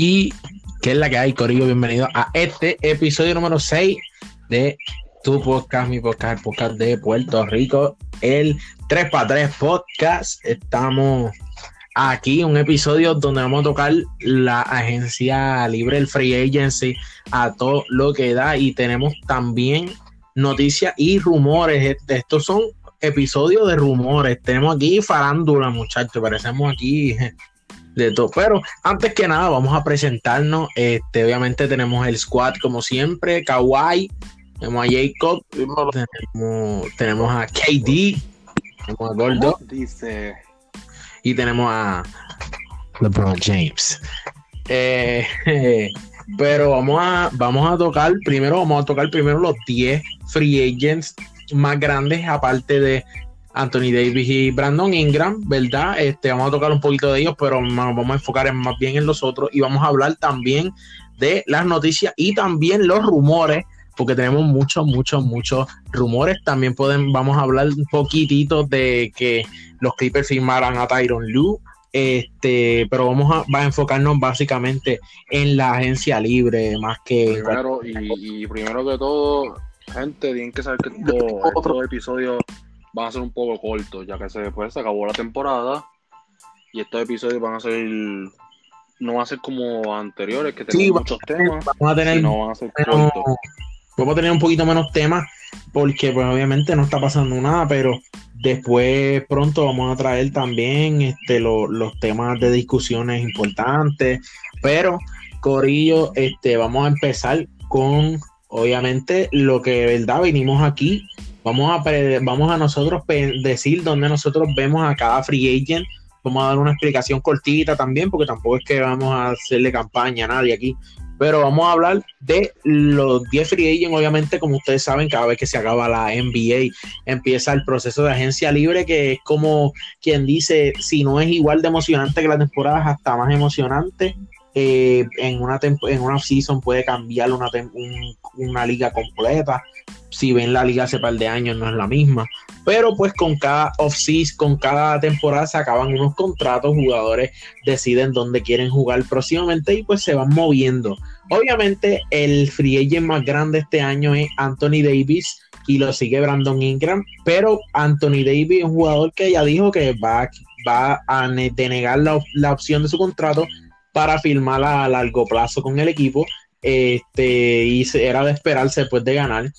Y qué es la que hay, Corillo. Bienvenido a este episodio número 6 de tu podcast, mi podcast, el podcast de Puerto Rico, el 3x3 podcast. Estamos aquí, un episodio donde vamos a tocar la agencia libre, el free agency, a todo lo que da. Y tenemos también noticias y rumores. Estos son episodios de rumores. Tenemos aquí farándula, muchachos. Parecemos aquí de todo. Pero antes que nada, vamos a presentarnos. Este, obviamente tenemos el squad como siempre, Kawhi, tenemos a Jacob, tenemos, a KD, tenemos a Gordo. Dice. Y tenemos a LeBron James. Eh, pero vamos a, vamos a tocar, primero vamos a tocar primero los 10 free agents más grandes, aparte de Anthony Davis y Brandon Ingram, ¿verdad? Este, vamos a tocar un poquito de ellos, pero vamos a enfocar más bien en los otros y vamos a hablar también de las noticias y también los rumores, porque tenemos muchos, muchos, muchos rumores. También pueden, vamos a hablar un poquitito de que los Clippers firmaran a Tyron Lue, este, pero vamos a, a, enfocarnos básicamente en la agencia libre más que primero y, primero que todo gente tienen que saber que todo, otro episodio van a ser un poco cortos, ya que se, después se acabó la temporada. Y estos episodios van a ser no van a ser como anteriores que tenemos muchos temas vamos a tener no van a ser cortos. Vamos a tener un poquito menos temas porque pues obviamente no está pasando nada pero después pronto vamos a traer también este los temas de discusiones importantes. Pero Corillo este vamos a empezar con obviamente lo que de verdad venimos aquí Vamos a, vamos a nosotros decir dónde nosotros vemos a cada free agent. Vamos a dar una explicación cortita también, porque tampoco es que vamos a hacerle campaña a nadie aquí. Pero vamos a hablar de los 10 free agents. Obviamente, como ustedes saben, cada vez que se acaba la NBA, empieza el proceso de agencia libre, que es como quien dice: si no es igual de emocionante que la temporada, es hasta más emocionante. Eh, en una en una season puede cambiar una, una liga completa si ven la liga hace par de años no es la misma. Pero pues con cada off-season, con cada temporada se acaban unos contratos, jugadores deciden dónde quieren jugar próximamente y pues se van moviendo. Obviamente el free agent más grande este año es Anthony Davis y lo sigue Brandon Ingram, pero Anthony Davis es un jugador que ya dijo que va, va a denegar la, la opción de su contrato para firmar a largo plazo con el equipo este, y era de esperarse después de ganar.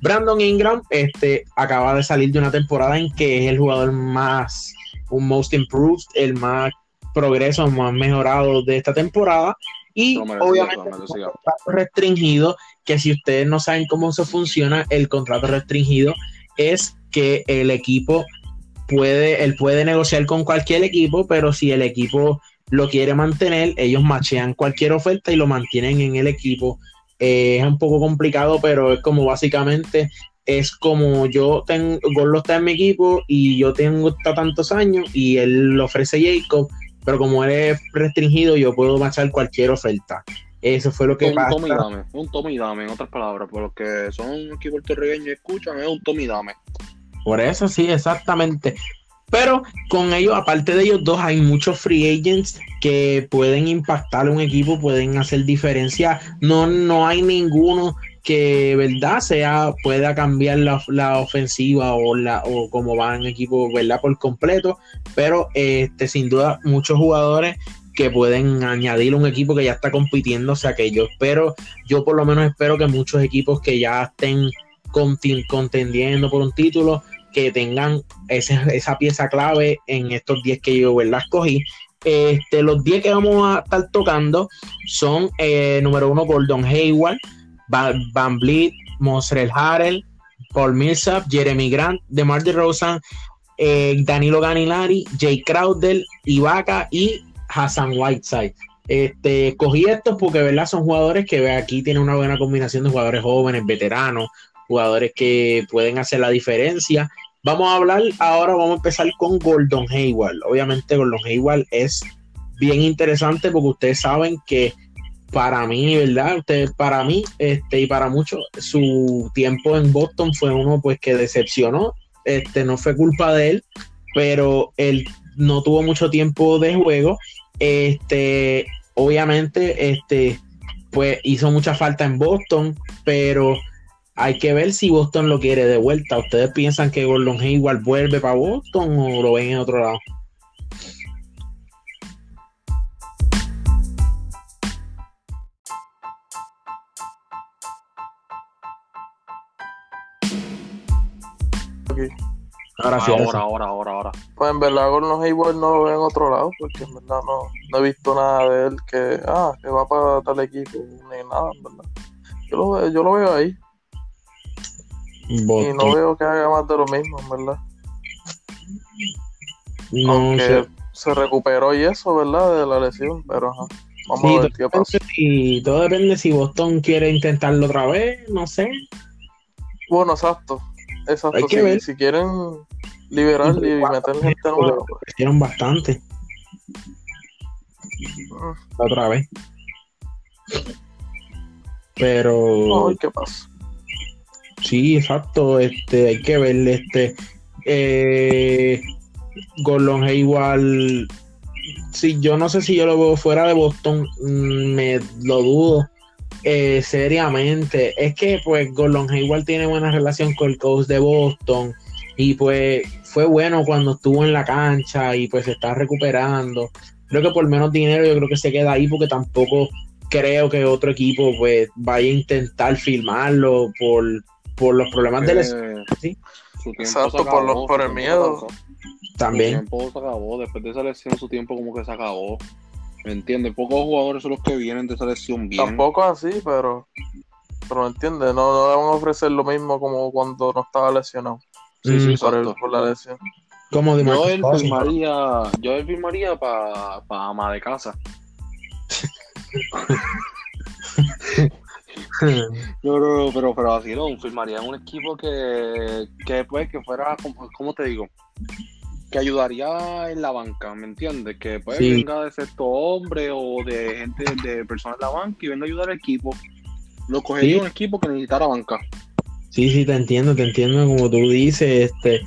Brandon Ingram este, acaba de salir de una temporada en que es el jugador más, un most improved, el más progreso, más mejorado de esta temporada. Y obviamente contrato restringido, que si ustedes no saben cómo se funciona, el contrato restringido es que el equipo puede, él puede negociar con cualquier equipo, pero si el equipo lo quiere mantener, ellos machean cualquier oferta y lo mantienen en el equipo. Eh, es un poco complicado, pero es como básicamente es como yo tengo, Gorlo está en mi equipo y yo tengo tantos años y él lo ofrece Jacob, pero como él es restringido, yo puedo machar cualquier oferta. Eso fue lo que un Tommy dame, un Tommy dame, en otras palabras, por los que son aquí puertorriqueños y escuchan, es un Tommy dame. Por eso sí, exactamente. Pero con ellos, aparte de ellos dos, hay muchos free agents que pueden impactar a un equipo, pueden hacer diferencia. No, no hay ninguno que verdad sea pueda cambiar la, ofensiva o la o cómo va en equipo verdad por completo. Pero este sin duda muchos jugadores que pueden añadir un equipo que ya está compitiendo o sea que yo espero yo por lo menos espero que muchos equipos que ya estén contendiendo por un título que tengan esa pieza clave en estos 10 que yo ¿verdad? escogí. Este, los 10 que vamos a estar tocando son, eh, número uno, Gordon Hayward, Van, Vliet, Montrell Harrell, Paul Millsap, Jeremy Grant, DeMar DeRozan, eh, Danilo Ganilari, Jay Crowder, Ibaka y Hassan Whiteside. Este, cogí estos porque ¿verdad? son jugadores que aquí tienen una buena combinación de jugadores jóvenes, veteranos, jugadores que pueden hacer la diferencia Vamos a hablar ahora, vamos a empezar con Gordon Hayward. Obviamente Gordon Hayward es bien interesante porque ustedes saben que para mí, ¿verdad? Para mí, este, y para muchos, su tiempo en Boston fue uno pues que decepcionó. Este, no fue culpa de él, pero él no tuvo mucho tiempo de juego. Este, obviamente, este, pues hizo mucha falta en Boston, pero hay que ver si Boston lo quiere de vuelta. ¿Ustedes piensan que Gordon Hayward vuelve para Boston o lo ven en otro lado? Ahora, ahora, ahora, ahora, ahora. Pues en verdad Gordon Hayward no lo veo en otro lado, porque en verdad no, no he visto nada de él que, ah, que va para tal equipo, ni nada, en verdad. Yo lo, veo, yo lo veo ahí. Y no veo que haga más de lo mismo, en verdad. No Aunque se recuperó y eso, ¿verdad? De la lesión, pero ajá. Vamos a ver qué pasa. Y todo depende si Boston quiere intentarlo otra vez, no sé. Bueno, exacto. Exacto. Hay que si, ver. si quieren liberar y, meter gente nueva. Hicieron bastante. Ah. Otra vez. Pero. Ay, ¿qué pasa? Sí, exacto. Este, hay que ver, este. Eh, igual Sí, yo no sé si yo lo veo fuera de Boston. Mm, me lo dudo. Eh, seriamente. Es que, pues, Gordon Hayward tiene buena relación con el coach de Boston. Y pues fue bueno cuando estuvo en la cancha y pues se está recuperando. Creo que por menos dinero yo creo que se queda ahí porque tampoco creo que otro equipo pues vaya a intentar filmarlo por, por los problemas del ¿sí? Exacto, por, los, por el miedo. También. Su tiempo se acabó, después de esa lesión su tiempo como que se acabó. ¿Me entiendes? Pocos jugadores son los que vienen de esa lesión bien. Tampoco así, pero pero ¿me entiendes? No, no le van a ofrecer lo mismo como cuando no estaba lesionado. Sí, sí, por, por, la lesión. Como de yo él firmaría, yo él firmaría para pa ama de casa. no, no, pero, pero así no, firmaría un equipo que, que pues que fuera, ¿cómo te digo? Que ayudaría en la banca, ¿me entiendes? Que pues venga de sexto hombre o de gente, de personas de la banca y venga a ayudar al equipo. Lo cogería un equipo que necesitara banca. Sí, sí, te entiendo, te entiendo como tú dices, este.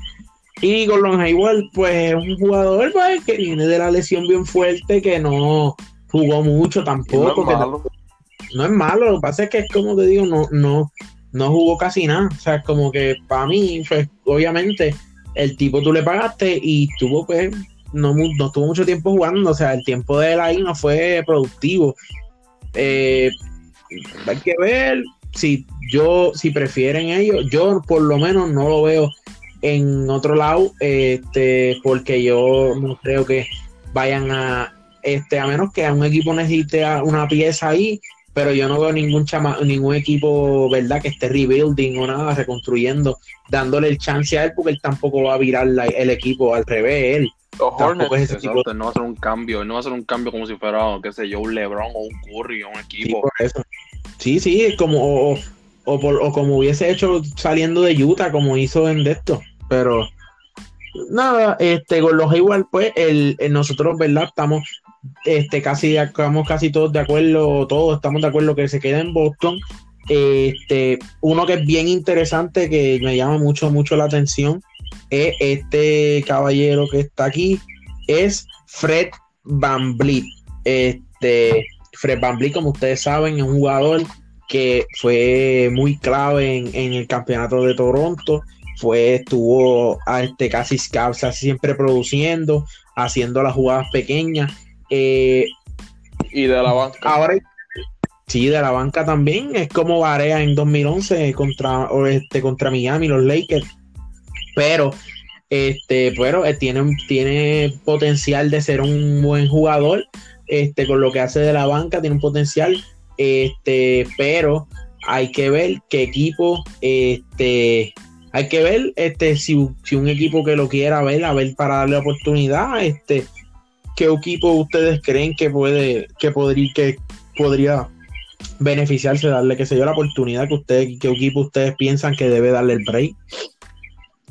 Y Gordon Hayward, pues es un jugador pues, que viene de la lesión bien fuerte, que no jugó mucho tampoco. No es, malo. No, es malo, lo que pasa es que es como te digo, no, no, no jugó casi nada. O sea, como que para mí, pues obviamente, el tipo tú le pagaste y tuvo pues, no, no tuvo mucho tiempo jugando, o sea, el tiempo de él ahí no fue productivo. Eh, hay que ver, si yo, si prefieren ellos, yo por lo menos no lo veo en otro lado, este, porque yo no creo que vayan a, este, a menos que a un equipo necesite una pieza ahí, pero yo no veo ningún chama, ningún equipo, ¿verdad?, que esté rebuilding o nada, reconstruyendo, dándole el chance a él, porque él tampoco va a virar el equipo al revés, él. Los Hornets, no va a hacer un cambio, no va a hacer un cambio como si fuera, qué sé yo, un LeBron o un Curry o un equipo. Sí, sí, como, o, o, como hubiese hecho saliendo de Utah, como hizo en esto. Pero nada, este, con los igual, pues, el, nosotros, ¿verdad? Estamos este, casi, estamos casi todos de acuerdo, todos estamos de acuerdo que se queda en Boston. Este, uno que es bien interesante, que me llama mucho, mucho la atención, es este caballero que está aquí, es Fred Van Vliet. Este, Fred Van como ustedes saben, es un jugador que fue muy clave en, el campeonato de Toronto. Fue, estuvo este, casi, casi siempre produciendo, haciendo las jugadas pequeñas. Eh, y de la banca. Ahora, sí, de la banca también. Es como Varea en 2011 contra, este, contra Miami, los Lakers. Pero, este, bueno, tiene, tiene potencial de ser un buen jugador este, con lo que hace de la banca, tiene un potencial, este, pero hay que ver qué equipo, este, hay que ver este, si, un equipo que lo quiera ver, a ver para darle oportunidad, este, qué equipo ustedes creen que puede, que podría, que podría beneficiarse, darle, que se yo, la oportunidad que ustedes, qué equipo ustedes piensan que debe darle el break.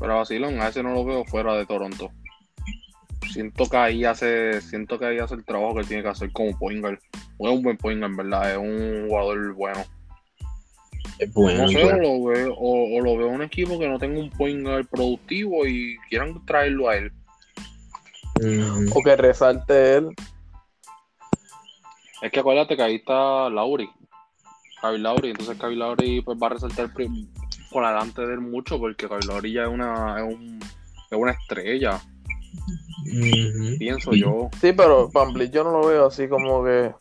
Pero Basilón, a ese no lo veo fuera de Toronto siento que ahí hace, siento que ahí hace el trabajo que tiene que hacer como Poingal. No es un buen Poingal, en verdad, es un jugador bueno. Es bueno. No sé, o lo, veo, o, lo veo un equipo que no tenga un Poingal productivo y quieran traerlo a él. Mm. O que resalte él. Es que acuérdate que ahí está Lauri. Kyle Lauri, entonces Kyle Lauri pues, va a resaltar por adelante de él mucho porque Kyle Lauri ya es una, es un- es una estrella, pienso yo. Sí, pero Van Vliet yo no lo veo así como que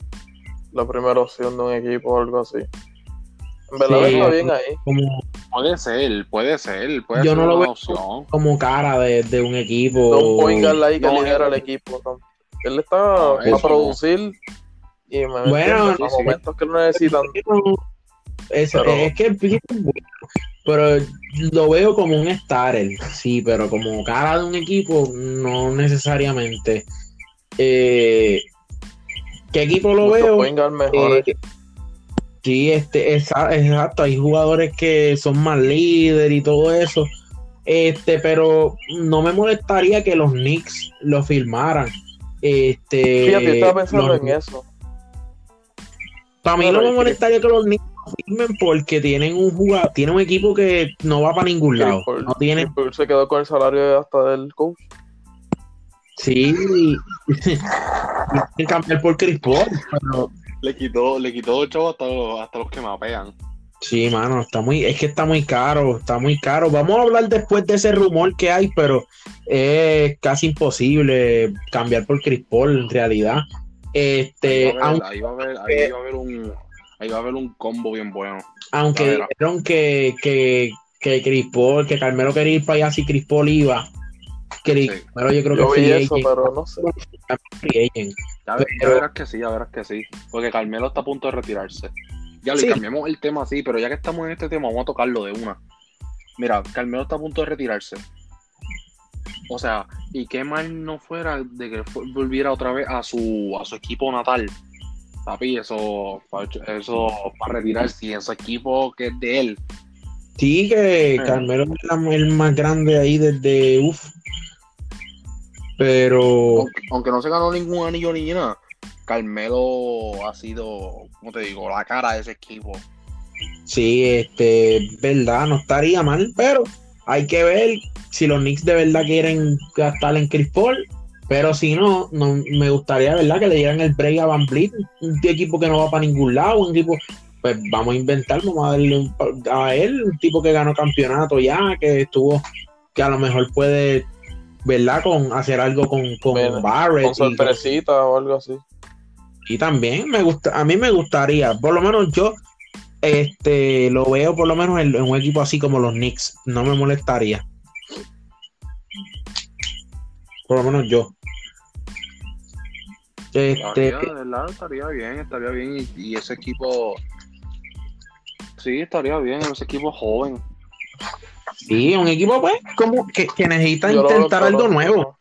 la primera opción de un equipo o algo así. En verdad Sí. está bien ahí. Como, Puede ser, puede ser, puede Yo ser no lo veo. opción. como cara de, de un equipo. No un point guard ahí que No, lidera él- el equipo. ¿no? Él está No, para eso producir y me Bueno, a sí. momentos que lo necesitan. Es, Pero- es que el pick es bueno, pero lo veo como un starter, sí, pero como cara de un equipo, no necesariamente. Eh, ¿Qué equipo lo veo? point guard mejores. Eh, sí, este, exa- exacto, hay jugadores que son más líder y todo eso. Este, pero no me molestaría que los Knicks lo firmaran. Este, Fíjate, yo estaba pensando los- en eso. Para mí no me molestaría que los Knicks lo firmen porque tienen un jugador, tienen un equipo que no va para ningún lado. No tiene, se quedó con el salario hasta del coach. sí, y cambiar por Chris Paul, pero Le quitó, le quitó el chavo hasta los, hasta los que mapean. sí, mano, está muy, es que está muy caro, está muy caro. Vamos a hablar después de ese rumor que hay, pero es casi imposible cambiar por Chris Paul en realidad. Este, Ahí va a aunque, haber, ahí va a haber, ahí va a haber un, ahí va a haber un combo bien bueno. aunque dijeron que, que, que Chris Paul, que Carmelo quería ir para allá si Chris Paul iba. Sí. pero yo creo Yo que vi free eso, pero no sé. Ya, Pero- ya verás que sí, ya verás que sí. Porque Carmelo está a punto de retirarse. Ya le Sí. cambiamos el tema así, pero ya que estamos en este tema, vamos a tocarlo de una. Mira, Carmelo está a punto de retirarse. O sea, y qué mal no fuera de que volviera otra vez a su, a su equipo natal. Papi, eso, eso para retirarse y en su equipo que es de él. Sí, que Eh. Carmelo es el más grande ahí desde uff. Pero Aunque, aunque no se ganó ningún anillo ni nada, Carmelo ha sido, como te digo, la cara de ese equipo. sí, este, verdad, no estaría mal, pero hay que ver si los Knicks de verdad quieren gastar en Chris Paul. Pero si no, no me gustaría, ¿verdad? Que le dieran el break a Van Vliet, un equipo que no va para ningún lado, un equipo, pues vamos a inventar, vamos a darle un, a él, un tipo que ganó campeonato ya, que estuvo, que a lo mejor puede, ¿verdad? Con hacer algo con, con Barrett. Con y sorpresita o algo así. y también me gusta, a mí me gustaría, por lo menos yo este lo veo por lo menos en, en un equipo así como los Knicks, no me molestaría. Por lo menos yo. Este, Estaría, de verdad, estaría bien, estaría bien. Y, y ese equipo. Sí, estaría bien. Ese equipo joven. Sí, un equipo pues como que, que necesita Yo intentar en algo Toronto, nuevo.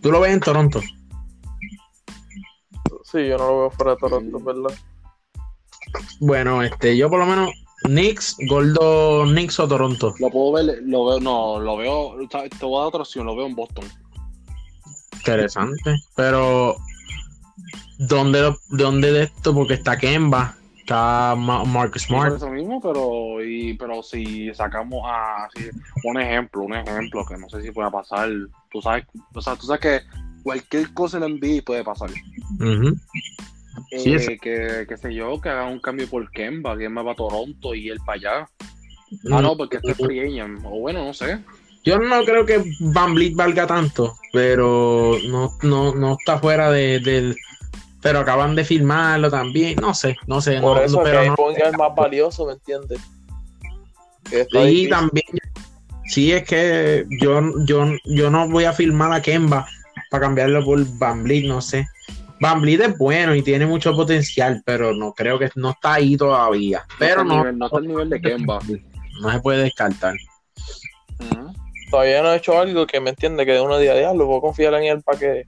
Tú lo ves en Toronto. Sí, yo no lo veo fuera de Toronto, ¿verdad? Bueno, este, yo por lo menos Knicks, Goldo, Knicks o Toronto. Lo puedo ver, lo veo, no, lo veo. Te voy a dar otra opción, lo veo en Boston. Interesante. Pero, ¿dónde, dónde de esto? Porque está Kemba, está Ma- Mark Smart. eso mismo, pero, y, pero si sacamos a. si- un ejemplo, un ejemplo que no sé si pueda pasar. Tú sabes, o sea, tú sabes que cualquier cosa en la NBA puede pasar. Eh, es- que, que sé yo, que haga un cambio por Kemba, Kemba va a Toronto y él para allá. Ah, no, porque este es free. O bueno, no sé. Yo no creo que Van valga tanto, pero no, no, no está fuera de, del. Pero acaban de firmarlo también. No sé, no sé. Por no, eso no, que pero ahí no- ponga el más valioso, ¿me entiendes? Que Sí, difícil. también. Sí, es que yo, yo, yo no voy a firmar a Kemba para cambiarlo por Van Vliet, no sé. Van Vliet es bueno y tiene mucho potencial, pero no creo que no está ahí todavía. Pero no, está no, al nivel, no está al nivel de Kemba. no se puede descartar. Todavía no ha hecho algo que me entiende que de uno día a día lo puedo confiar en él para que,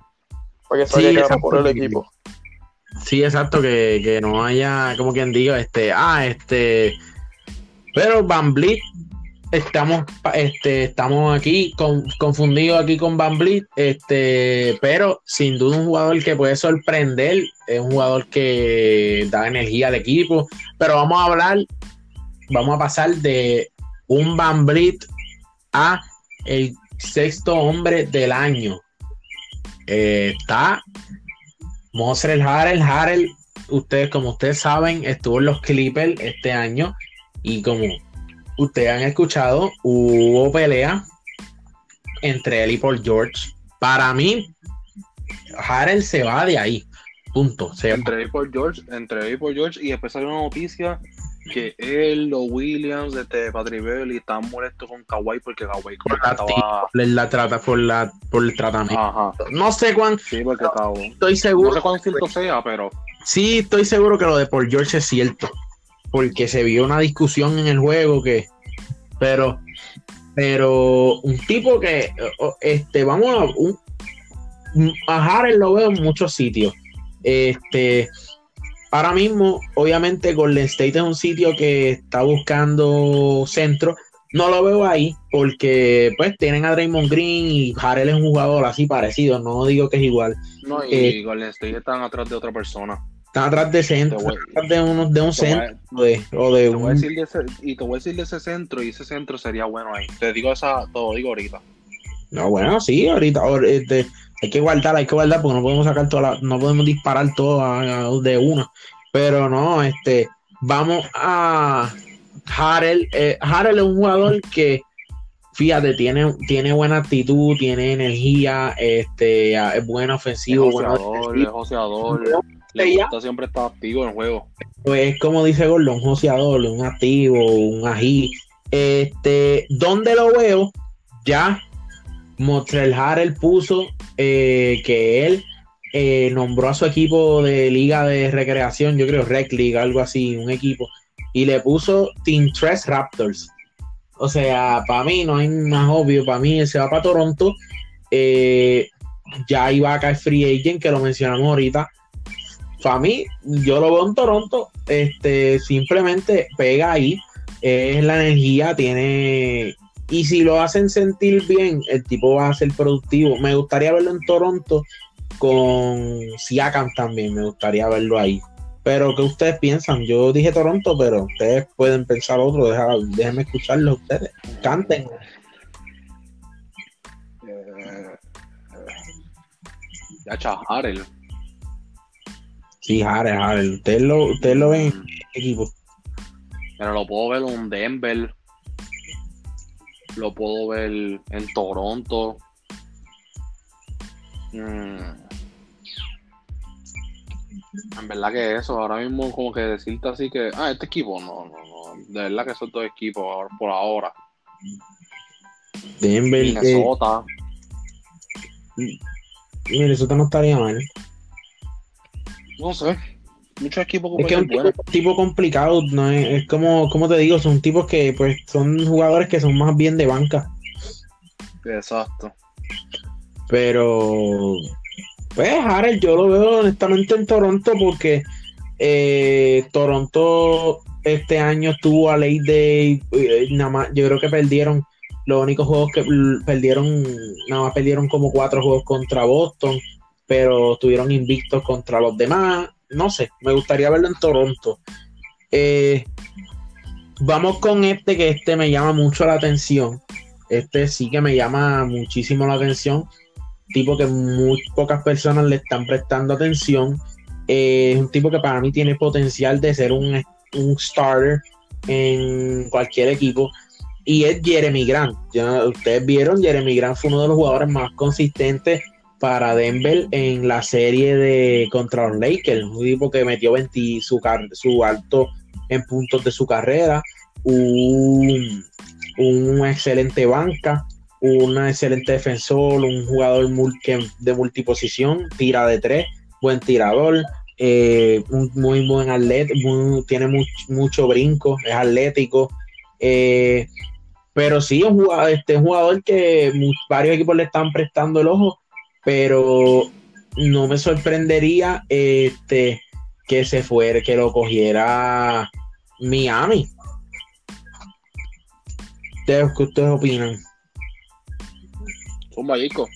para que Sí, salga exacto. por el equipo. Sí, exacto, que, que no haya, como quien diga, este, ah, este, pero Van Vliet, estamos, este, estamos aquí con- confundidos aquí con Van Vliet, este, pero sin duda un jugador que puede sorprender, es un jugador que da energía al equipo, pero vamos a hablar, vamos a pasar de un Van Vliet a el sexto hombre del año. Eh, está Moser Harrell, Harrell, ustedes, como ustedes saben, estuvo en los Clippers este año y como ustedes han escuchado, hubo pelea entre él y Paul George. Para mí, Harrell se va de ahí. Punto. Entre él y Paul George, entre él y Paul George, y después salió una noticia que él, los Williams, este, Patrick Beverly están molestos con Kawhi porque Kawhi como estaba... la trata por la por el tratamiento. Ajá. No sé cuán Sí, porque estaba... estoy seguro. No sé cuán cierto sea, pero... Sí, estoy seguro que lo de Paul George es cierto. Porque se vio una discusión en el juego que. Pero. Pero un tipo que. o- Este, vamos a. Un, a Harrell lo veo en muchos sitios. Este. Ahora mismo, obviamente, Golden State es un sitio que está buscando centro. No lo veo ahí porque pues tienen a Draymond Green y Harrell es un jugador así parecido. No digo que es igual. No, y Eh, Golden State están atrás de otra persona. Están atrás de centro, voy- atrás de, uno, de un te voy a- centro de- o de Te voy a un decir de ese, y te voy a decir de ese centro, y ese centro sería bueno ahí. Te digo esa, te lo digo ahorita. No, bueno, sí, ahorita ahor- este, hay que guardar, hay que guardar porque no podemos sacar toda la, no podemos disparar a- de una. Pero no, este, vamos a Harrell. eh, Harrell es un jugador que, fíjate, tiene, tiene buena actitud, tiene energía, este, es buen Es ofensivo, bueno joseador, es joseador. Le gusta siempre estar activo en el juego. Pues como dice Gordon, un joseador, un activo, un ají. Este, ¿dónde lo veo? Ya Motrell Harrell puso eh, que él eh, nombró a su equipo de liga de recreación, yo creo Rec League, algo así, un equipo, y le puso Team 3 Raptors. O sea, para mí no hay más obvio, para mí él se va para Toronto. Eh, ya iba a caer free agent, que lo mencionamos ahorita para mí, yo lo veo en Toronto, este, simplemente pega ahí, es la energía, tiene, y si lo hacen sentir bien, el tipo va a ser productivo. Me gustaría verlo en Toronto con Siakam también, me gustaría verlo ahí. Pero, ¿qué ustedes piensan? Yo dije Toronto, pero ustedes pueden pensar otro, deja- déjenme escucharlo ustedes, canten. Eh, ya Chajarel. Sí, Harrell, Harrell, ustedes lo, ustedes lo ven en equipo. Pero lo puedo ver en Denver. Lo puedo ver en Toronto. Mm. En verdad que eso, ahora mismo como que decirte así que, ah, este equipo, no, no, no, de verdad que son dos equipos por ahora. Denver, eh, Minnesota, Minnesota no estaría mal. no sé, muchos equipos Es que es un tipo, tipo complicado, no es, es como, como te digo, son tipos que pues son jugadores que son más bien de banca, Exacto. pero pues Harrell yo lo veo honestamente en Toronto porque eh, Toronto este año estuvo a ley de eh, nada más, yo creo que perdieron los únicos juegos que perdieron, nada más perdieron como cuatro juegos contra Boston, pero estuvieron invictos contra los demás. No sé, me gustaría verlo en Toronto. Eh, vamos con este, que este me llama mucho la atención. Este sí que me llama muchísimo la atención. Tipo que muy pocas personas le están prestando atención. Eh, es un tipo que para mí tiene potencial de ser un, un starter en cualquier equipo. Y es Jeremy Grant. Ya ustedes vieron, Jeremy Grant fue uno de los jugadores más consistentes para Denver en la serie de contra los Lakers. Un tipo que metió 20 su, su alto en puntos de su carrera. Un, un excelente banca, un excelente defensor, un jugador mul- que- de multiposición, tira de tres, buen tirador, eh, un muy buen atleta, muy- tiene much- mucho brinco, es atlético. eh, pero sí, un jugador, este, jugador que varios equipos le están prestando el ojo, pero no me sorprendería este, que se fuera, que lo cogiera Miami. ¿Ustedes, ¿Qué ustedes opinan? Zumba, Yico.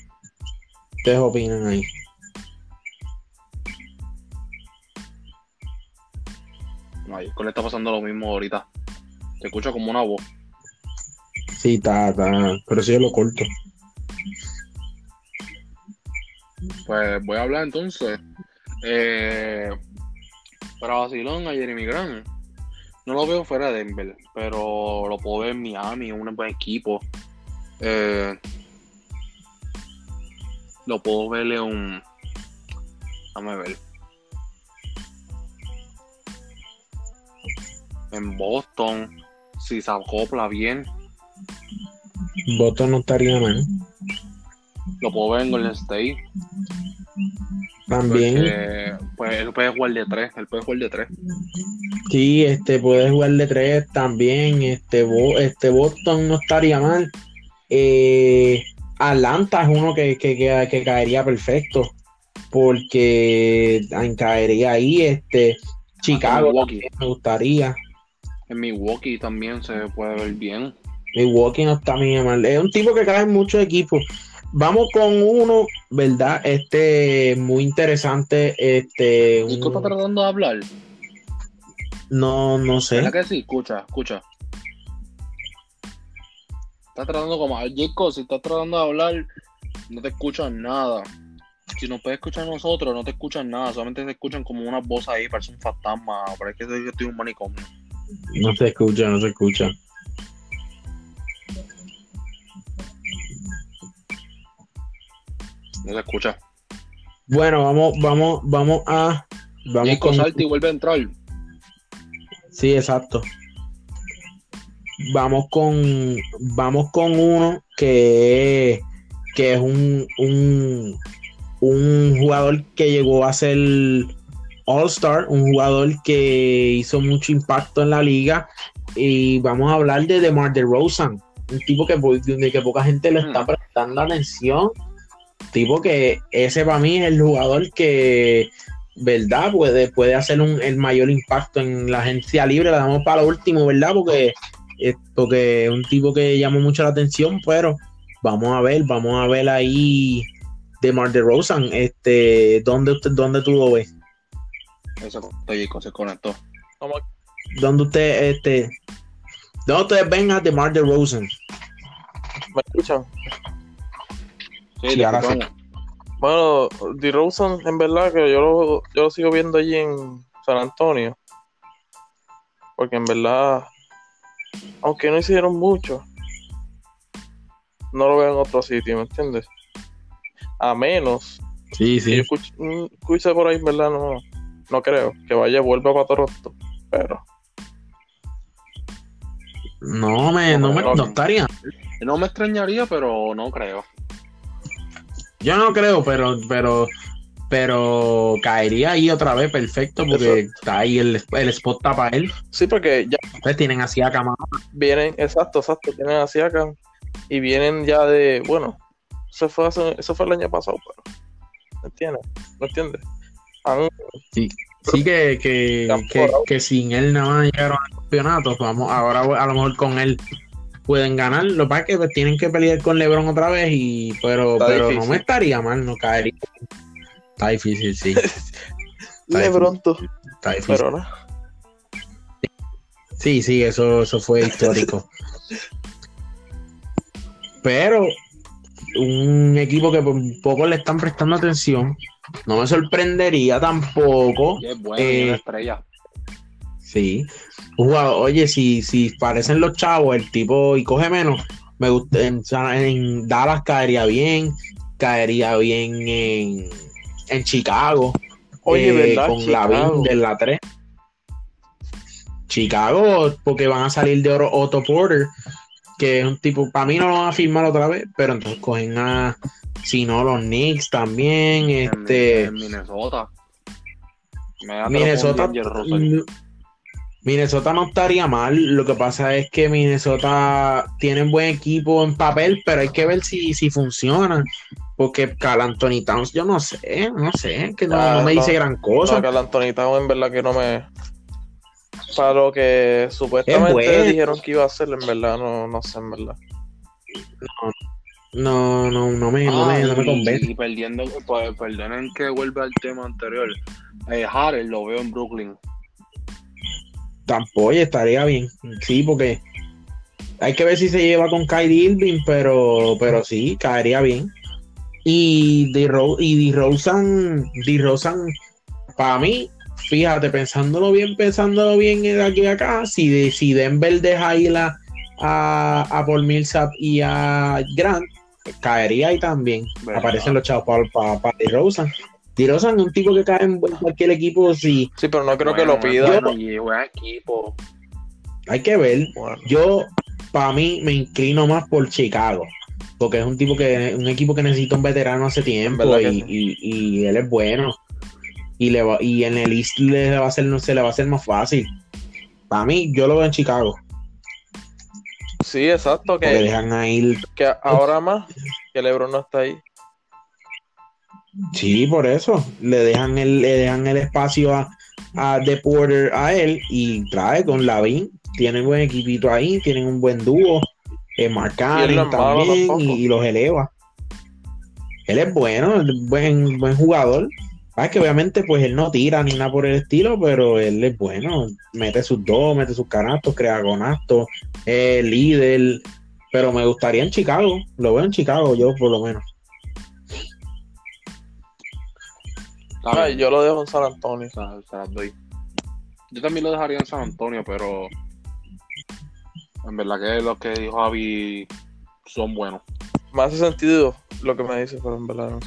¿Ustedes opinan ahí? Yico le está pasando lo mismo ahorita. Se escucha como una voz. Sí, está, está, pero sí yo lo corto. Pues voy a hablar entonces. Eh, para vacilón a Jeremy Grant. No lo veo fuera de Denver, pero lo puedo ver en Miami, un buen equipo. Eh, lo puedo ver en un. Dame ver. En Boston, si se acopla bien. Boston no estaría mal. Lo puedo ver en Golden State. También. porque, pues él puede jugar de tres. Él puede jugar de tres. Sí, este puede jugar de tres también. Este, Bo- este Boston no estaría mal. Eh, Atlanta es uno que, que, que- que caería perfecto. Porque caería ahí. Este, Chicago me gustaría. En Milwaukee también se puede ver bien. Milwaukee no está bien mal. Es un tipo que cae en muchos equipos. Vamos con uno, ¿verdad? Este, muy interesante. Este, ¿Y tú un- estás tratando de hablar? no, no sé. ¿Verdad que sí? Escucha, escucha. Estás tratando como. Jacob, si estás tratando de hablar, no te escuchan nada. Si nos puedes escuchar a nosotros, no te escuchan nada. Solamente te escuchan como una voz ahí, parece un fantasma. Parece que estoy en un manicomio. No se escucha, no se escucha. No se escucha. Bueno, vamos, vamos, vamos a. Vamos Jacob, con. y vuelve a entrar. Sí, exacto. Vamos con. Vamos con uno que, que es un, un, un jugador que llegó a ser All-Star, un jugador que hizo mucho impacto en la liga. Y vamos a hablar de DeMar DeRozan, un tipo que, de que poca gente le está Mm. prestando atención. Tipo que ese para mí es el jugador que, ¿verdad? Puede, puede hacer un, el mayor impacto en la agencia libre. La damos para lo último, ¿verdad? Porque, eh, porque es un tipo que llamó mucho la atención, pero vamos a ver, vamos a ver ahí de Mar de Rosan. Este, ¿dónde, usted, ¿Dónde tú lo ves? Eso se conectó. ¿Dónde usted, este, dónde ustedes ven a DeMar DeRozan? ¿Me escuchan? Sí, Sí, ahora sí. Bueno, DeRozan, en verdad que yo lo, yo lo sigo viendo allí en San Antonio. Porque en verdad, aunque no hicieron mucho, no lo veo en otro sitio, ¿me entiendes? A menos Sí, que yo escuche, mm, escuche por ahí, en verdad, no, no creo que vaya, vuelva para Toronto. Pero No me, no me no estaría. No me extrañaría, pero no creo. Yo no creo, pero, pero, pero caería ahí otra vez perfecto porque está ahí el, el spot está para él. sí, porque ya Ustedes tienen así a cama. vienen, exacto, exacto, tienen a Siakam y vienen ya de, bueno, eso fue, hace- eso fue el año pasado, pero, ¿me entiendes? ¿Me entiendes? Han- Sí que, que, que, que sin él nada más llegaron al campeonato. Vamos, ahora a lo mejor con él pueden ganar. Lo que pasa es que pues, tienen que pelear con LeBron otra vez, y pero, Está pero no me estaría mal, no caería. Está difícil, sí. Está difícil. pronto, Está difícil. pero no. Sí, sí, eso, eso fue histórico. Pero un equipo que por poco le están prestando atención, no me sorprendería tampoco. Y es bueno, Eh, y una estrella. Sí. Un jugador, oye, si, si parecen los chavos, el tipo y coge menos, me gusta en, en Dallas caería bien, caería bien en, en Chicago. Oye, eh, ¿verdad? Con Chicago. Lavin de la 3. Chicago, porque van a salir de oro Otto Porter, que es un tipo, para mí no lo van a firmar otra vez, pero entonces cogen a, si no, los Knicks también, En- este, en Minnesota. Me da Minnesota, Minnesota no estaría mal, lo que pasa es que Minnesota tiene un buen equipo en papel, pero hay que ver si, si funciona, porque Cal Anthony Towns, yo no sé, no sé, que no, Ah, no me no. dice gran cosa. No, el Anthony Town en verdad que no me. Para lo que supuestamente bueno. dijeron que iba a hacer, en verdad, no, no sé, en verdad. No, no, no me, no me, Ah, no me y- convence. Y perdiendo, pues, perdonen que vuelva al tema anterior. Eh, Harrell lo veo en Brooklyn. Tampoco estaría bien. Sí, porque hay que ver si se lleva con Kyrie Irving, pero, pero sí, caería bien. Y de y DeRozan, DeRozan para mí, fíjate, pensándolo bien, pensándolo bien de aquí a acá, si, de, si Denver deja ir a, a, a Paul Millsap y a Grant, caería ahí también. Verdad. Aparecen los chavos para pa, pa. DeRozan es un tipo que cae en cualquier equipo, si Sí, pero no creo que lo pida. bueno, Y juega en equipo. hay que ver. Bueno, Yo, para mí, me inclino más por Chicago. Porque es un tipo que, un equipo que necesita un veterano hace tiempo ¿Verdad que y, sí? y- y él es bueno. Y, le va, y en el East le va a no se le va a hacer más fácil. Para mí, yo lo veo en Chicago. sí, exacto, que, dejan ahí. que ahora más que LeBron no está ahí. Sí, por eso. Le dejan el, le dejan el espacio a, a The Porter a él y trae con Lavin. Tienen buen equipito ahí, tienen un buen dúo. Eh, también y, y los eleva. Él es bueno, buen, buen jugador. Ah, que obviamente pues él no tira ni nada por el estilo, pero él es bueno. Mete sus dos, mete sus canastos, crea conastos, es líder. Pero me gustaría en Chicago. Lo veo en Chicago yo por lo menos. Bien. yo lo dejo en San Antonio. Se, se las doy. Yo también lo dejaría en San Antonio, pero en verdad que los que dijo Javi son buenos. Me hace sentido lo que me dice, pero en verdad no.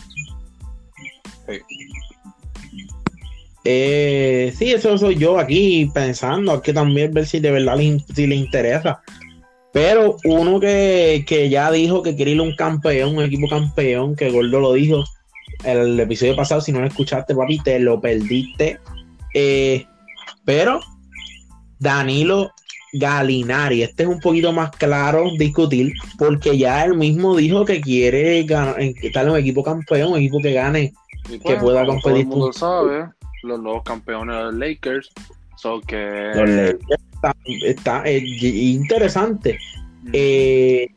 Eh, sí, eso soy yo aquí pensando, hay que también ver si de verdad le, si le interesa. Pero uno que, que ya dijo que quiere ir a un campeón, un equipo campeón, que Gordo lo dijo el episodio pasado, si no lo escuchaste, papi, te lo perdiste. Eh, pero Danilo Galinari, este es un poquito más claro discutir, porque ya él mismo dijo que quiere ganar, estar en un equipo campeón, un equipo que gane Y Que pueda competir Todo el mundo sabe, los nuevos campeones de los Lakers. So que. Los Lakers está, está, eh, interesante. Eh,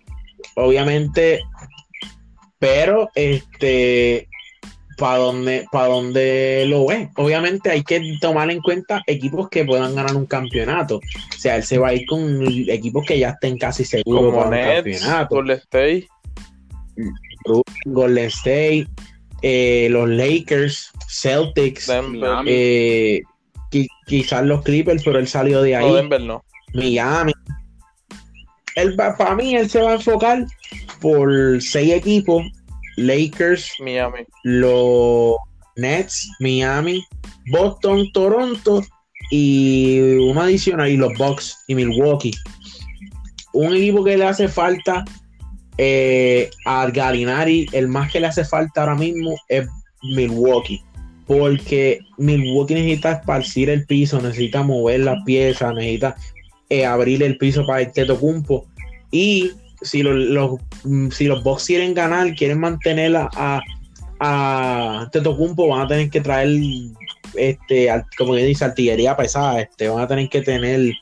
obviamente, pero este para donde para donde lo ve. Obviamente hay que tomar en cuenta equipos que puedan ganar un campeonato. O sea, él se va a ir con equipos que ya estén casi seguros Como para un campeonato. Golden State. Golden State, eh, los Lakers, Celtics, eh, qui- quizás los Clippers, pero él salió de ahí. No, Denver no. Miami. Él para mí, él se va a enfocar por seis equipos: Lakers, Miami. los Nets, Miami, Boston, Toronto y uno adicional, y los Bucks y Milwaukee. Un equipo que le hace falta eh, a Galinari, el más que le hace falta ahora mismo es Milwaukee. Porque Milwaukee necesita esparcir el piso, necesita mover las piezas, necesita eh, abrir el piso para el Tetocumpo. Y si los, los- mm, si los Bucks quieren ganar, quieren mantener a, a, a Tetocumpo, van a tener que traer, este, como que dice, artillería pesada, este, van a tener que tener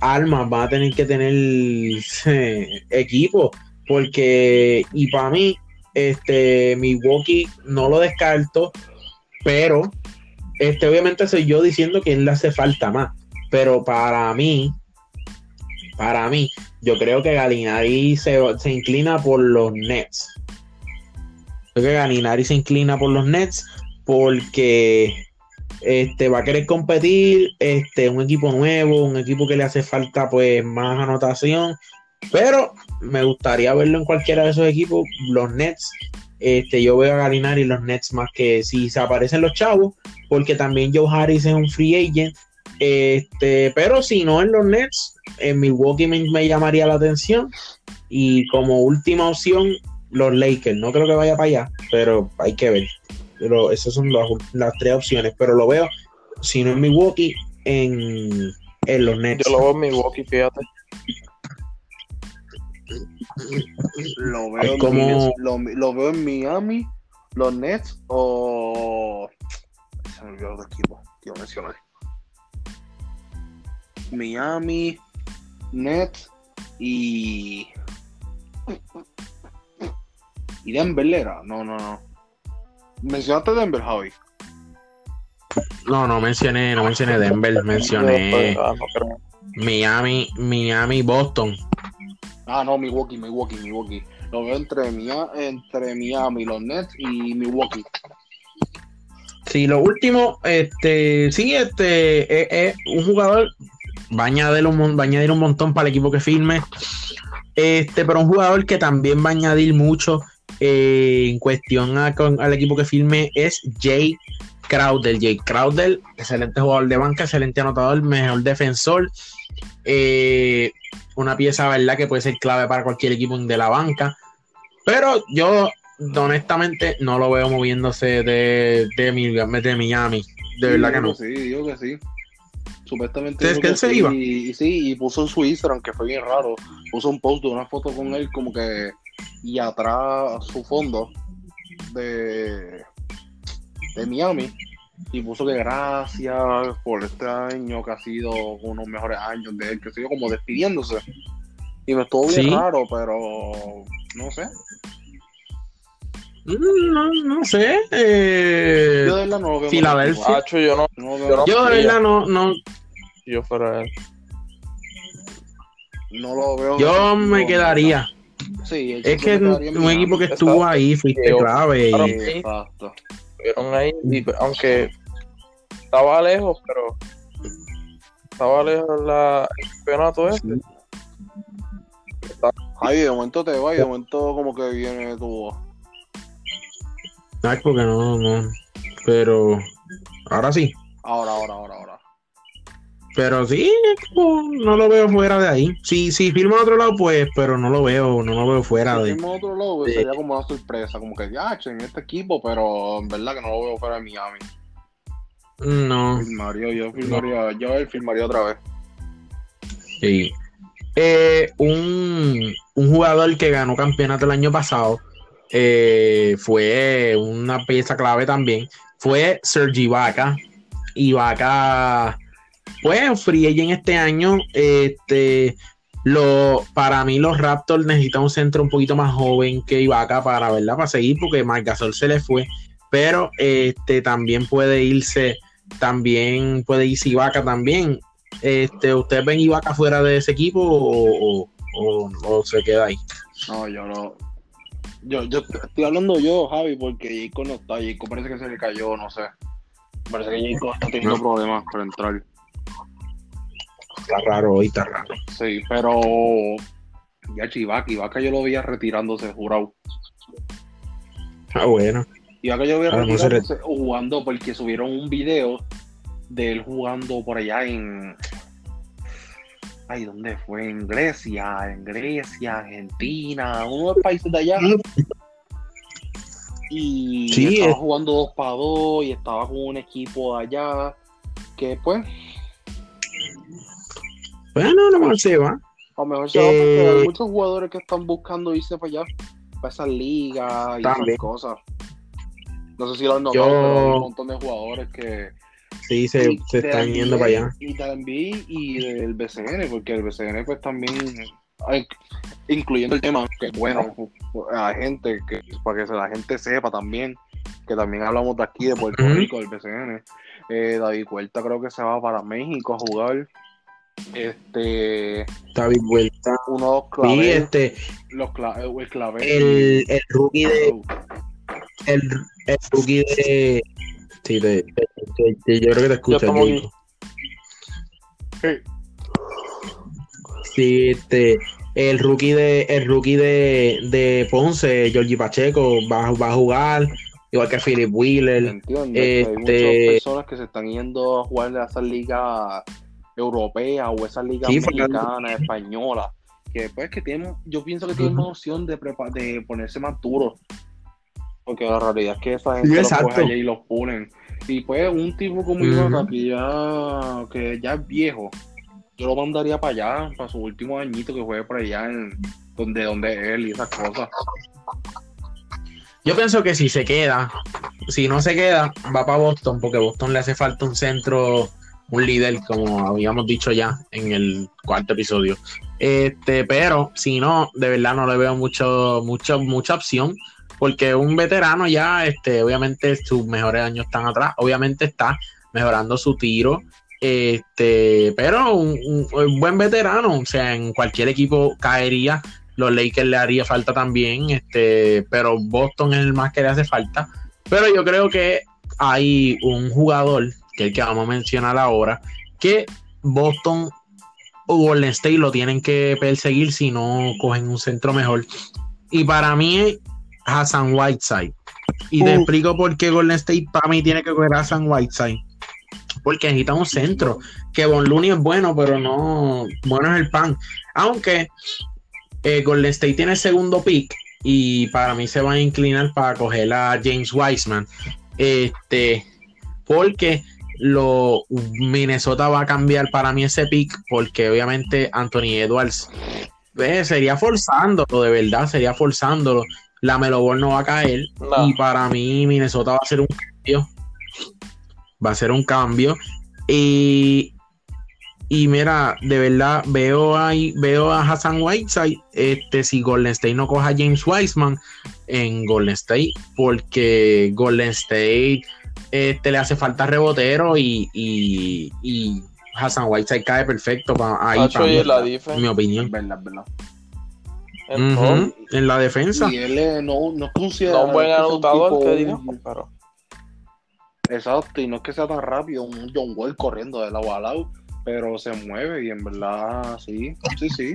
armas, van a tener que tener equipo, porque, y para mí, este, Milwaukee no lo descarto, pero, este, obviamente soy yo diciendo que él le hace falta más, pero para mí, para mí, yo creo que Galinari se, se inclina por los Nets. Creo que Galinari se inclina por los Nets porque este va a querer competir, este un equipo nuevo, un equipo que le hace falta pues más anotación, pero me gustaría verlo en cualquiera de esos equipos, los Nets. Este, yo veo a Galinari y los Nets más que si se aparecen los chavos, porque también Joe Harris es un free agent. Este, pero si no en los Nets, en Milwaukee me, me llamaría la atención. Y como última opción, los Lakers. No creo que vaya para allá, pero hay que ver. Pero esas son las, las tres opciones. Pero lo veo, si no en Milwaukee, en, en los Nets. Yo lo veo en Milwaukee, fíjate. Lo veo, en como- Miami, lo, lo veo en Miami, los Nets o. Se me olvidó otro equipo que iba a mencionar. Miami, Nets y. Y Denver era. No, no, no. ¿Mencionaste Denver, Javi? No, no mencioné, no mencioné Denver, mencioné Yo, ah. Miami, Miami, Boston. Ah, no, Milwaukee, Milwaukee, Milwaukee. Lo veo entre, Mia- entre Miami, los Nets y Milwaukee. Sí, lo último, este, sí, este, es, un jugador, va a, añadir un, va a añadir un montón para el equipo que firme, este, pero un jugador que también va a añadir mucho eh, en cuestión al equipo que firme es Jay Crowder. Jay Crowder, excelente jugador de banca, excelente anotador, mejor defensor. Eh, una pieza, ¿verdad?, que puede ser clave para cualquier equipo de la banca. Pero yo, honestamente, no lo veo moviéndose de, de, Miami. De verdad que no. Sí, digo que sí. Supuestamente. ¿Es que él se iba? Y, sí, y puso en su Instagram, que fue bien raro. Puso un post de una foto con él, como que. Y atrás su fondo de de Miami y puso que gracias por este año que ha sido uno de los mejores años de él, que se como despidiéndose. Y me estuvo bien raro, pero no sé. Mm, no, no sé. Eh, yo de verdad no lo veo. Filadelfia. yo no, no yo, de verdad no, no. Yo fuera él. No lo veo. Yo me quedaría. Sí, es que un equipo que estuvo ahí fuiste clave. Y... Exacto ahí, aunque estaba lejos, pero estaba lejos la, el campeonato este. Ay, de momento te va y de momento como que viene tu Ay, porque no, no. Pero ahora sí. Ahora, ahora, ahora, ahora. Pero sí, no lo veo fuera de ahí. Si, si filmo a otro lado, pues, pero no lo veo, no lo veo fuera si de. filmo a otro lado, pues, sería como una sorpresa, como que ya, en este equipo, pero en verdad que no lo veo fuera de Miami. No. Filmaría, yo filmaría, yo él filmaría otra vez. Sí. Eh, un, un, jugador que ganó campeonato el año pasado eh, fue una pieza clave también. Fue Sergi Ibaka. Ibaka pues free en este año, este, lo, para mí los Raptors necesitan un centro un poquito más joven que Ibaka para, ¿verdad? Para seguir, porque Gasol se le fue, pero este, también puede irse, también puede irse Ibaka también. Este, ¿Ustedes ven Ibaka fuera de ese equipo o, o, se queda ahí? No, yo no. Yo, yo estoy hablando yo, Javi, porque Jacob no está. Jacob parece que se le cayó, no sé. Parece que Jacob está teniendo problemas para entrar está raro hoy, está raro. Sí, pero ya Chivaki, Ibaka yo lo veía retirándose, jurado. Ah, bueno. Ibaka yo lo veía ah, retirándose jugando porque subieron un video de él jugando por allá en. Ay, ¿dónde fue? En Grecia, en Grecia, Argentina, uno de los países de allá. Y estaba jugando dos para dos y estaba con un equipo allá que pues bueno, no mejor se va. A lo mejor se va porque hay eh, muchos jugadores que están buscando irse para allá, para esas ligas y esas cosas. No sé si lo han notado, pero hay un montón de jugadores que. Sí, se, se están yendo para allá. Y también y del BCN, porque el BCN, pues también. Incluyendo el tema, que bueno, a la gente, que para que la gente sepa también, que también hablamos de aquí, de Puerto Rico, del BCN. Eh, David Cuerta creo que se va para México a jugar. Este. David Vuelta. Uno clave. Sí, este. Los el clave. El, el rookie de. El, el rookie de. Sí, de, de, yo creo que te escucho. Sí. sí, este. El rookie de. El rookie de, de Ponce, Georgie Pacheco, va, va a jugar. Igual que Philip Wheeler. Entiendo. Este... Hay muchas personas que se están yendo a jugar de esa liga europea o esa liga mexicana, española, que pues que tienen, yo pienso que tienen más opción de, de ponerse más duros. Porque la realidad es que esa gente los y los ponen. Y pues un tipo como uh que ya, que ya es viejo, yo lo mandaría para allá, para su último añito que juegue por allá en donde, donde él y esas cosas. Yo pienso que si se queda, si no se queda, va para Boston, porque Boston le hace falta un centro un líder, como habíamos dicho ya en el cuarto episodio. Este, pero si no, de verdad no le veo mucho, mucho, mucha opción, porque un veterano ya, este, obviamente sus mejores años están atrás, obviamente está mejorando su tiro, este, pero un, buen veterano, o sea, en cualquier equipo caería, los Lakers le haría falta también, este, pero Boston es el más que le hace falta. Pero yo creo que hay un jugador, que es el que vamos a mencionar ahora, que Boston o Golden State lo tienen que perseguir si no cogen un centro mejor. Y para mí es Hassan Whiteside. Y te Uf. explico por qué Golden State para mí tiene que coger a Hassan Whiteside. Porque necesita un centro. Que Von Looney es bueno, pero no. Bueno es el pan. Aunque eh, Golden State tiene el segundo pick. Y para mí se va a inclinar para coger a James Wiseman. Este. Porque lo Minnesota va a cambiar para mí ese pick. Porque obviamente Anthony Edwards eh, sería forzándolo, de verdad, sería forzándolo. La Melo Ball no va a caer. No. Y para mí, Minnesota va a ser un cambio. Va a ser un cambio. Y, y mira, de verdad, veo ahí, veo a Hassan Whiteside. Este, si Golden State no coja a James Wiseman en Golden State, porque Golden State este, le hace falta rebotero y, y, y Hassan Whiteside cae perfecto pa- ahí, para mí, la en mi opinión. verdad, verdad. en Ujú, todo. En la defensa. Y él eh, no, no es considerado. No un buen que sea un anotador que digamos, pero Exacto, y no es que sea tan rápido, un John Wall corriendo de lado a lado, pero se mueve y en verdad, sí, sí, sí.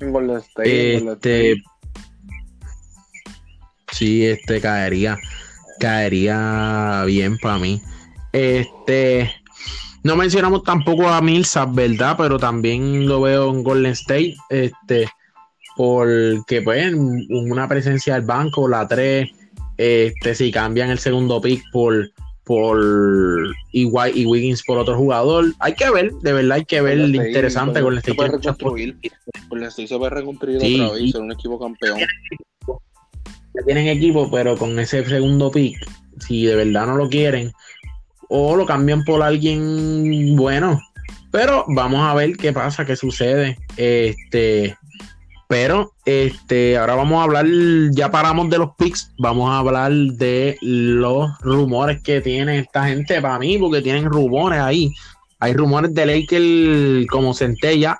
En Golden State, en Golden Este, State. sí, este caería, caería bien para mí. Este, no mencionamos tampoco a Millsap, ¿verdad? Pero también lo veo en Golden State, este, porque pues una presencia del banco, la 3, este, si cambian el segundo pick por por y, y Wiggins por otro jugador, hay que ver, de verdad hay que ver State, interesante Golden se State. Golden State se puede reconstruir Sí, otra vez ser un equipo campeón. Tienen equipo, pero con ese segundo pick, si de verdad no lo quieren, o lo cambian por alguien bueno. Pero vamos a ver qué pasa, qué sucede. Este, pero este, ahora vamos a hablar, ya paramos de los picks, vamos a hablar de los rumores que tiene esta gente para mí, porque tienen rumores ahí. Hay rumores de Lakers como centella,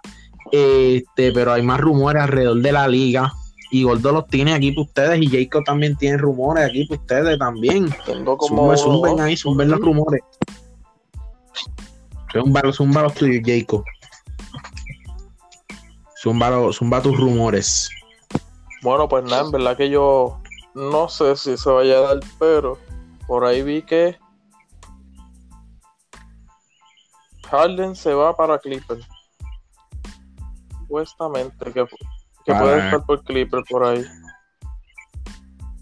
este, pero hay más rumores alrededor de la liga. Y Gordo los tiene aquí para ustedes y Jacob también tiene rumores aquí para ustedes también. tengo como. Zumben dos. ahí, zumben los rumores. Zumba, zumba los tuyos, Jacob. Zumba, lo- zumba tus rumores. Bueno, pues nada, en verdad que yo no sé si se vaya a dar, pero por ahí vi que Harden se va para Clipper. Supuestamente que, que Para- puede estar por Clipper por ahí.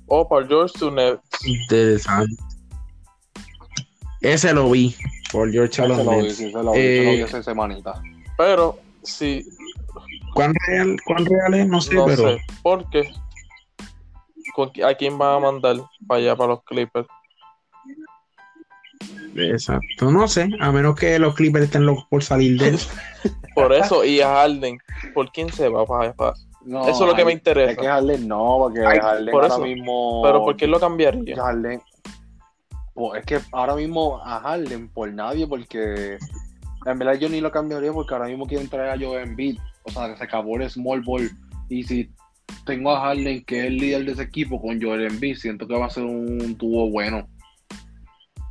O para George Tunet. Interesante. Ese lo vi por George Ese lo vi, sí, ese lo vi, ese lo vi Eh, hace semanita. Pero si ¿Cuán real, cuán real es? No sé, no pero sé, porque ¿con qui- ¿a quién van a mandar para allá para los Clippers? exacto. No sé, a menos que los Clippers estén locos por salir de él. Por eso, y a Harden, ¿por quién se va para allá? No, Eso es lo que me Es interesa. que Harden no, porque Ay, Harden por ahora eso. mismo. Pero ¿por qué lo cambiaría? Harden. Pues es que ahora mismo a Harden por nadie, porque en verdad yo ni lo cambiaría porque ahora mismo quieren traer a Joe Embiid. O sea, que se acabó el small ball. Y si tengo a Harden, que es el líder de ese equipo, con Joel Embiid, siento que va a ser un tubo bueno.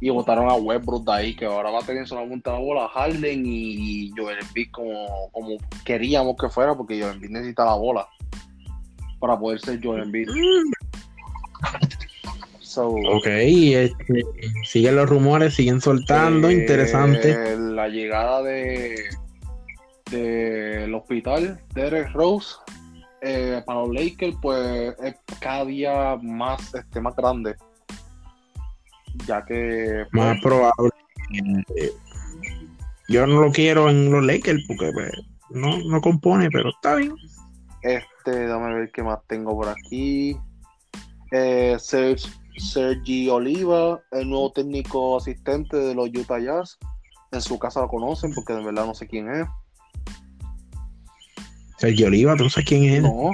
Y votaron a Westbrook de ahí, que ahora va a tener solamente la bola Harden y Joel Embiid como, como queríamos que fuera, porque Joel Embiid necesita la bola para poder ser Joel Embiid. So, Ok, este, siguen los rumores, siguen soltando, eh, interesante. La llegada de del hospital Derek Rose eh, para los Lakers, pues es cada día más, este, más grande. Ya que pues, Más probable. Eh, Yo no lo quiero en los Lakers porque pues, no, no compone, pero está bien. Este, dame ver qué más tengo por aquí. Eh, Serge, Sergi Oliva, el nuevo técnico asistente de los Utah Jazz. En su casa lo conocen porque de verdad no sé quién es. Sergio Oliva, ¿tú no sabes quién es? No.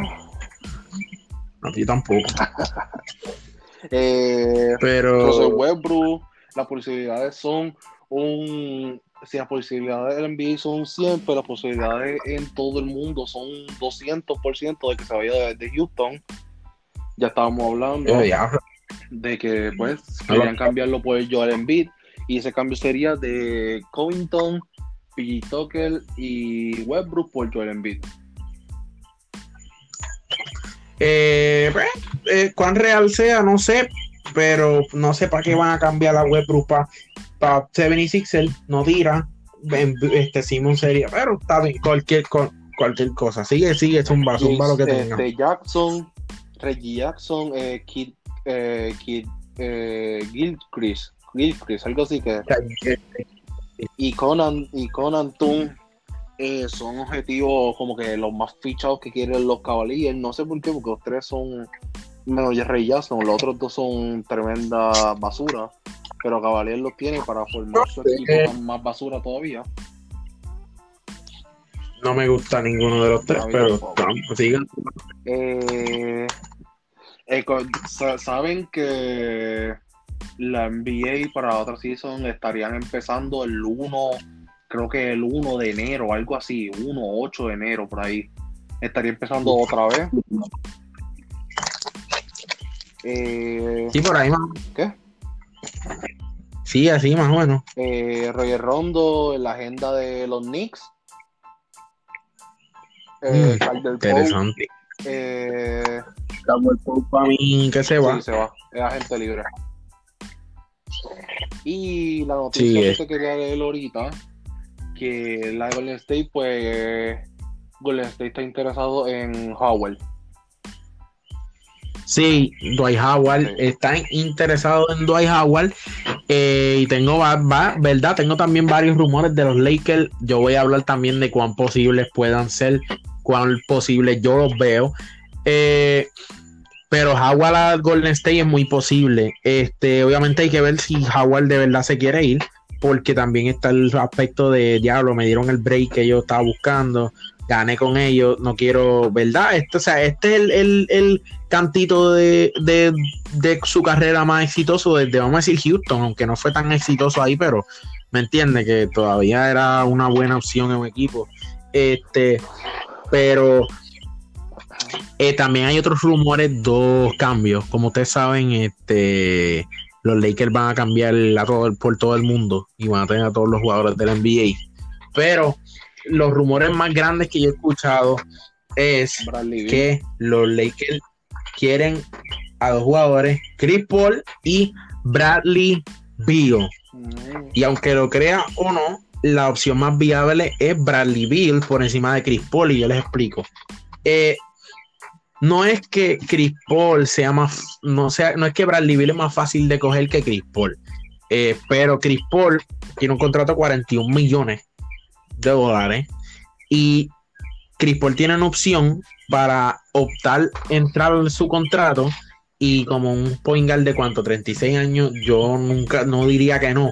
No, yo tampoco. Eh, Pero Russell Westbrook, las posibilidades son un. Si las posibilidades del NBA son 100, pero las posibilidades en todo el mundo son 200% de que se vaya de, de Houston. Ya estábamos hablando. Diablo, de que pues querían cambiarlo por Joel Embiid y ese cambio sería de Covington, P. Tucker y Westbrook por Joel Embiid. Eh, pues, eh, cuán real sea, no sé, pero no sé para qué van a cambiar la Westbrook para pa 76 no tira. Este Simon sería, pero está bien, cualquier, cualquier cosa. Sigue, sigue, es un vaso, un lo que tenga. Este, Jackson, Reggie Jackson, eh, Kid, eh, Kid eh, Gilchrist, Gilchrist, algo así que. Y Conan, y Conan Toon eh, son objetivos como que los más fichados que quieren los Cavaliers. No sé por qué, porque los tres son menos Jerry Jackson, los otros dos son tremenda basura. Pero Cavaliers los tiene para formar su equipo más basura todavía. No me gusta ninguno de los tres, pero sigan. Eh, eh Saben que la NBA para otra season estarían empezando el 1, creo que el 1 de enero, algo así, 1 8 de enero por ahí. Estaría empezando otra vez. Eh, sí, por ahí más. ¿Qué? Sí, así más o menos. Eh, Roger Rondo en la agenda de los Knicks eh, mm, interesante. Eh, para mí que se va. Sí, se va. Es agente libre. Y la noticia que te quería leer ahorita, que la de Golden State, pues Golden State está interesado en Howard. Sí, Dwight Howard está interesado en Dwight Howard eh, y tengo, va, verdad, tengo también varios rumores de los Lakers. Yo voy a hablar también de cuán posibles puedan ser cuán posible yo los veo. Eh, pero Howard a Golden State es muy posible. Este, obviamente hay que ver si Howard de verdad se quiere ir, porque también está el aspecto de diablo, me dieron el break que yo estaba buscando, gané con ellos, no quiero, ¿verdad? Este, o sea, este es el, cantito de, de, su carrera más exitoso desde, vamos a decir, Houston, aunque no fue tan exitoso ahí, pero me entiende que todavía era una buena opción en un equipo. Este, pero eh, también hay otros rumores, dos cambios. Como ustedes saben, este, los Lakers van a cambiar por todo el mundo y van a tener a todos los jugadores del NBA. Pero los rumores más grandes que yo he escuchado es que los Lakers quieren a dos jugadores, Chris Paul y Bradley Beal. Y aunque lo crea o no, la opción más viable es Bradley Bill por encima de Chris Paul y yo les explico. Eh, no es que Chris Paul sea más, no, sea, no es que Bradley Bill es más fácil de coger que Chris Paul, eh, pero Chris Paul tiene un contrato de 41 millones de dólares y Chris Paul tiene una opción para optar entrar en su contrato y como un point guard de cuánto, 36 años, yo nunca, no diría que no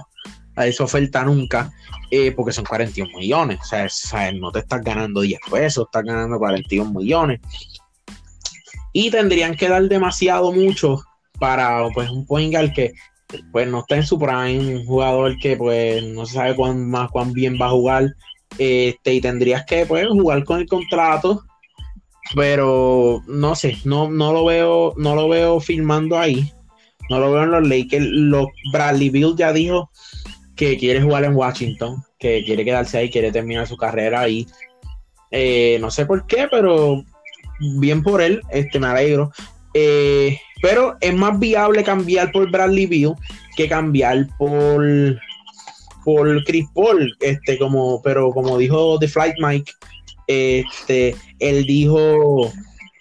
a esa oferta nunca, eh, porque son 41 millones. O sea, no te estás ganando 10 pesos, estás ganando 41 millones. Y tendrían que dar demasiado mucho para pues, un point que pues no está en su prime, un jugador que pues no se sabe cuán más cuán bien va a jugar. Este, y tendrías que pues, jugar con el contrato. Pero no sé, no, no lo veo, no lo veo firmando ahí. No lo veo en los Lakers. Los Bradley Bill ya dijo que quiere jugar en Washington, que quiere quedarse ahí, quiere terminar su carrera ahí. Eh, no sé por qué, pero bien por él, este, me alegro. Eh, pero es más viable cambiar por Bradley Beal que cambiar por por Chris Paul, este, como, pero como dijo The Flight Mike, este, él dijo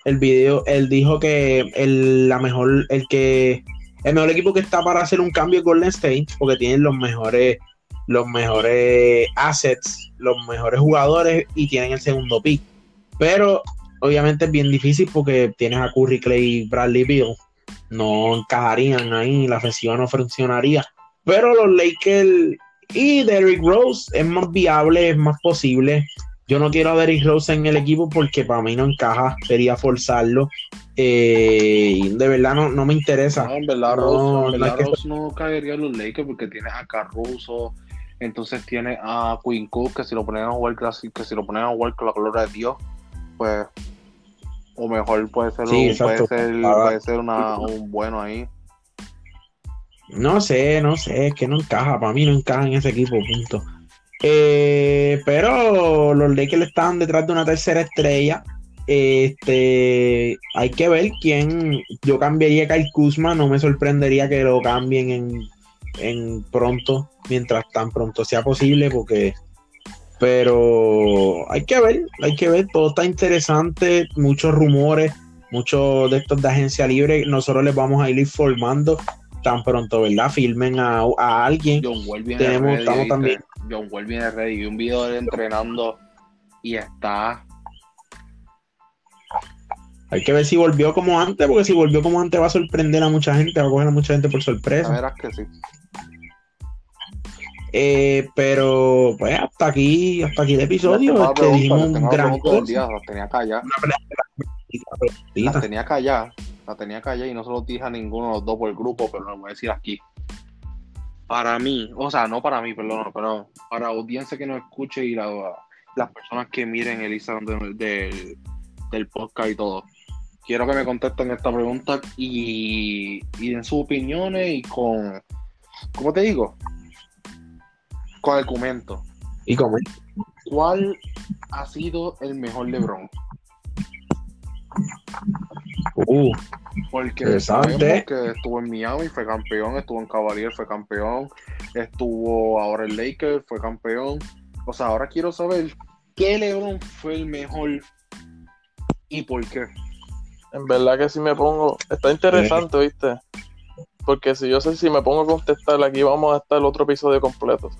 el video, él dijo que el, la mejor, el que el mejor equipo que está para hacer un cambio es Golden State, porque tienen los mejores, los mejores assets, los mejores jugadores y tienen el segundo pick. Pero obviamente es bien difícil porque tienes a Curry, Clay y Bradley Beal. No encajarían ahí, la ofensiva no funcionaría. Pero los Lakers y Derrick Rose es más viable, es más posible. Yo no quiero a Derrick Rose en el equipo porque para mí no encaja, sería forzarlo. Eh, de verdad no, no, me interesa. No, en verdad, Rose, no, caería en los Lakers porque tiene a Caruso, entonces tiene a Quinn Cook, que si lo ponen a jugar, que si lo ponen a jugar con la gloria de Dios, pues, o mejor puede ser, puede ser, puede ser una, un bueno ahí. No sé, no sé, es que no encaja, para mí no encaja en ese equipo, punto. Eh, pero los Lakers están detrás de una tercera estrella. Este, hay que ver quién. Yo cambiaría a Kyle Kuzma, no me sorprendería que lo cambien en, en pronto, mientras tan pronto sea posible, porque. Pero hay que ver, hay que ver, todo está interesante, muchos rumores, muchos de estos de agencia libre, nosotros les vamos a ir informando tan pronto, ¿verdad? Filmen a, a alguien. John Wall viene Tenemos, ready, estamos ¿viste? también. John Wall viene ready. Vi un video de él entrenando y está. Hay que ver si volvió como antes, porque si volvió como antes va a sorprender a mucha gente, va a coger a mucha gente por La sorpresa. verdad es que sí. Eh, pero pues hasta aquí, hasta aquí el episodio, la este, dijimos un gran cosa. día, la tenía callada. La tenía callada. La tenía callada y no se lo dije a ninguno de los dos por el grupo, pero lo voy a decir aquí. Para mí, o sea, no para mí, perdón, pero para la audiencia que nos escuche y la- las personas que miren el Instagram de- del- del podcast y todo. Quiero que me contesten esta pregunta y, y den sus opiniones y con, ¿cómo te digo? Con argumento. Y como ¿Cuál ha sido el mejor LeBron? uh, Porque Interesante. sabemos que estuvo en Miami, fue campeón, estuvo en Cavalier, fue campeón, estuvo ahora en Lakers, fue campeón. O sea, ahora quiero saber qué LeBron fue el mejor y por qué. En verdad que si me pongo, está interesante, ¿viste? Porque si yo sé si me pongo a contestar aquí vamos a estar el otro episodio completo.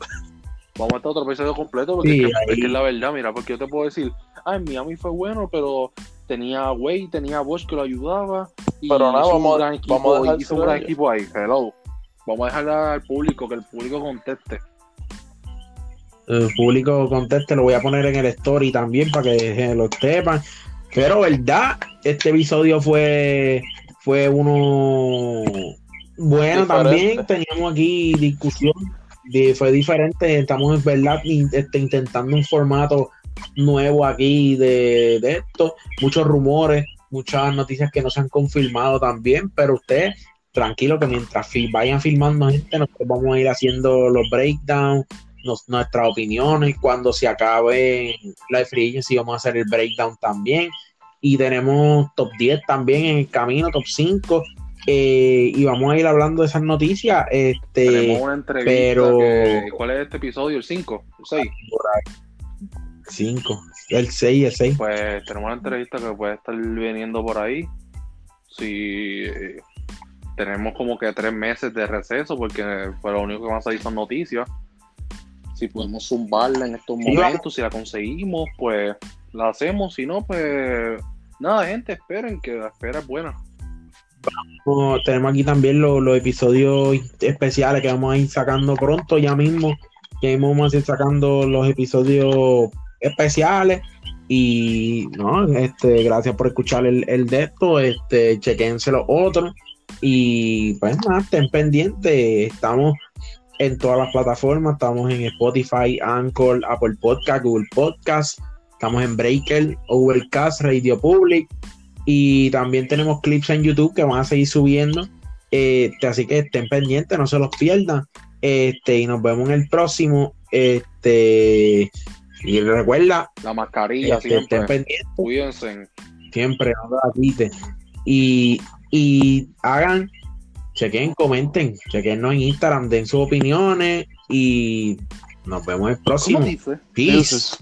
Vamos a estar otro episodio completo porque Sí, es, que, ahí- es que es la verdad, mira, porque yo te puedo decir, ah, en Miami fue bueno, pero tenía a Wade, tenía a Bosch que lo ayudaba. Y Pero nada, hizo vamos a- un gran equipo, vamos a hizo un gran ellos. equipo ahí, hello. Vamos a dejarle al público, que el público conteste. el público conteste, lo voy a poner en el story también para que lo sepan. Pero verdad, este episodio fue, fue uno bueno Diferente. también. Teníamos aquí discusión, fue diferente. Estamos en verdad este, intentando un formato nuevo aquí de, esto. Muchos rumores, muchas noticias que no se han confirmado también, pero ustedes tranquilo que mientras vayan filmando gente, nosotros vamos a ir haciendo los breakdowns, nos- nuestras opiniones. Cuando se acabe la free agency, vamos a hacer el breakdown también. Y tenemos top 10 también en el camino, top 5. Eh, y vamos a ir hablando de esas noticias. Este, Tenemos una entrevista. pero- que- ¿Cuál es este episodio? ¿El 5? ¿El 6? 5, el 6, el 6. Pues tenemos una entrevista que puede estar viniendo por ahí. Si tenemos como que tres meses de receso, porque pues, lo único que van a salir son noticias. Si podemos zumbarla en estos momentos, si la conseguimos, pues la hacemos. Si no, pues nada, gente, esperen que la espera es buena. Tenemos aquí también los, episodios especiales que vamos a ir sacando pronto, ya mismo. Ya vamos a ir sacando los episodios especiales. Y no, este, gracias por escuchar el, el de esto. Este, chequense los otros. Y pues nada, estén pendientes. Estamos en todas las plataformas. Estamos en Spotify, Anchor, Apple Podcast, Google Podcast. Estamos en Breaker, Overcast, Radio Public. Y también tenemos clips en YouTube que van a seguir subiendo. Este, así que estén pendientes, no se los pierdan. Este, y nos vemos en el próximo. Este, y recuerda, La mascarilla este, estén siempre. pendientes, Cuídense. siempre, no la quiten. Y, y hagan, chequen, comenten, chequennos en Instagram, den sus opiniones y nos vemos el próximo. Peace.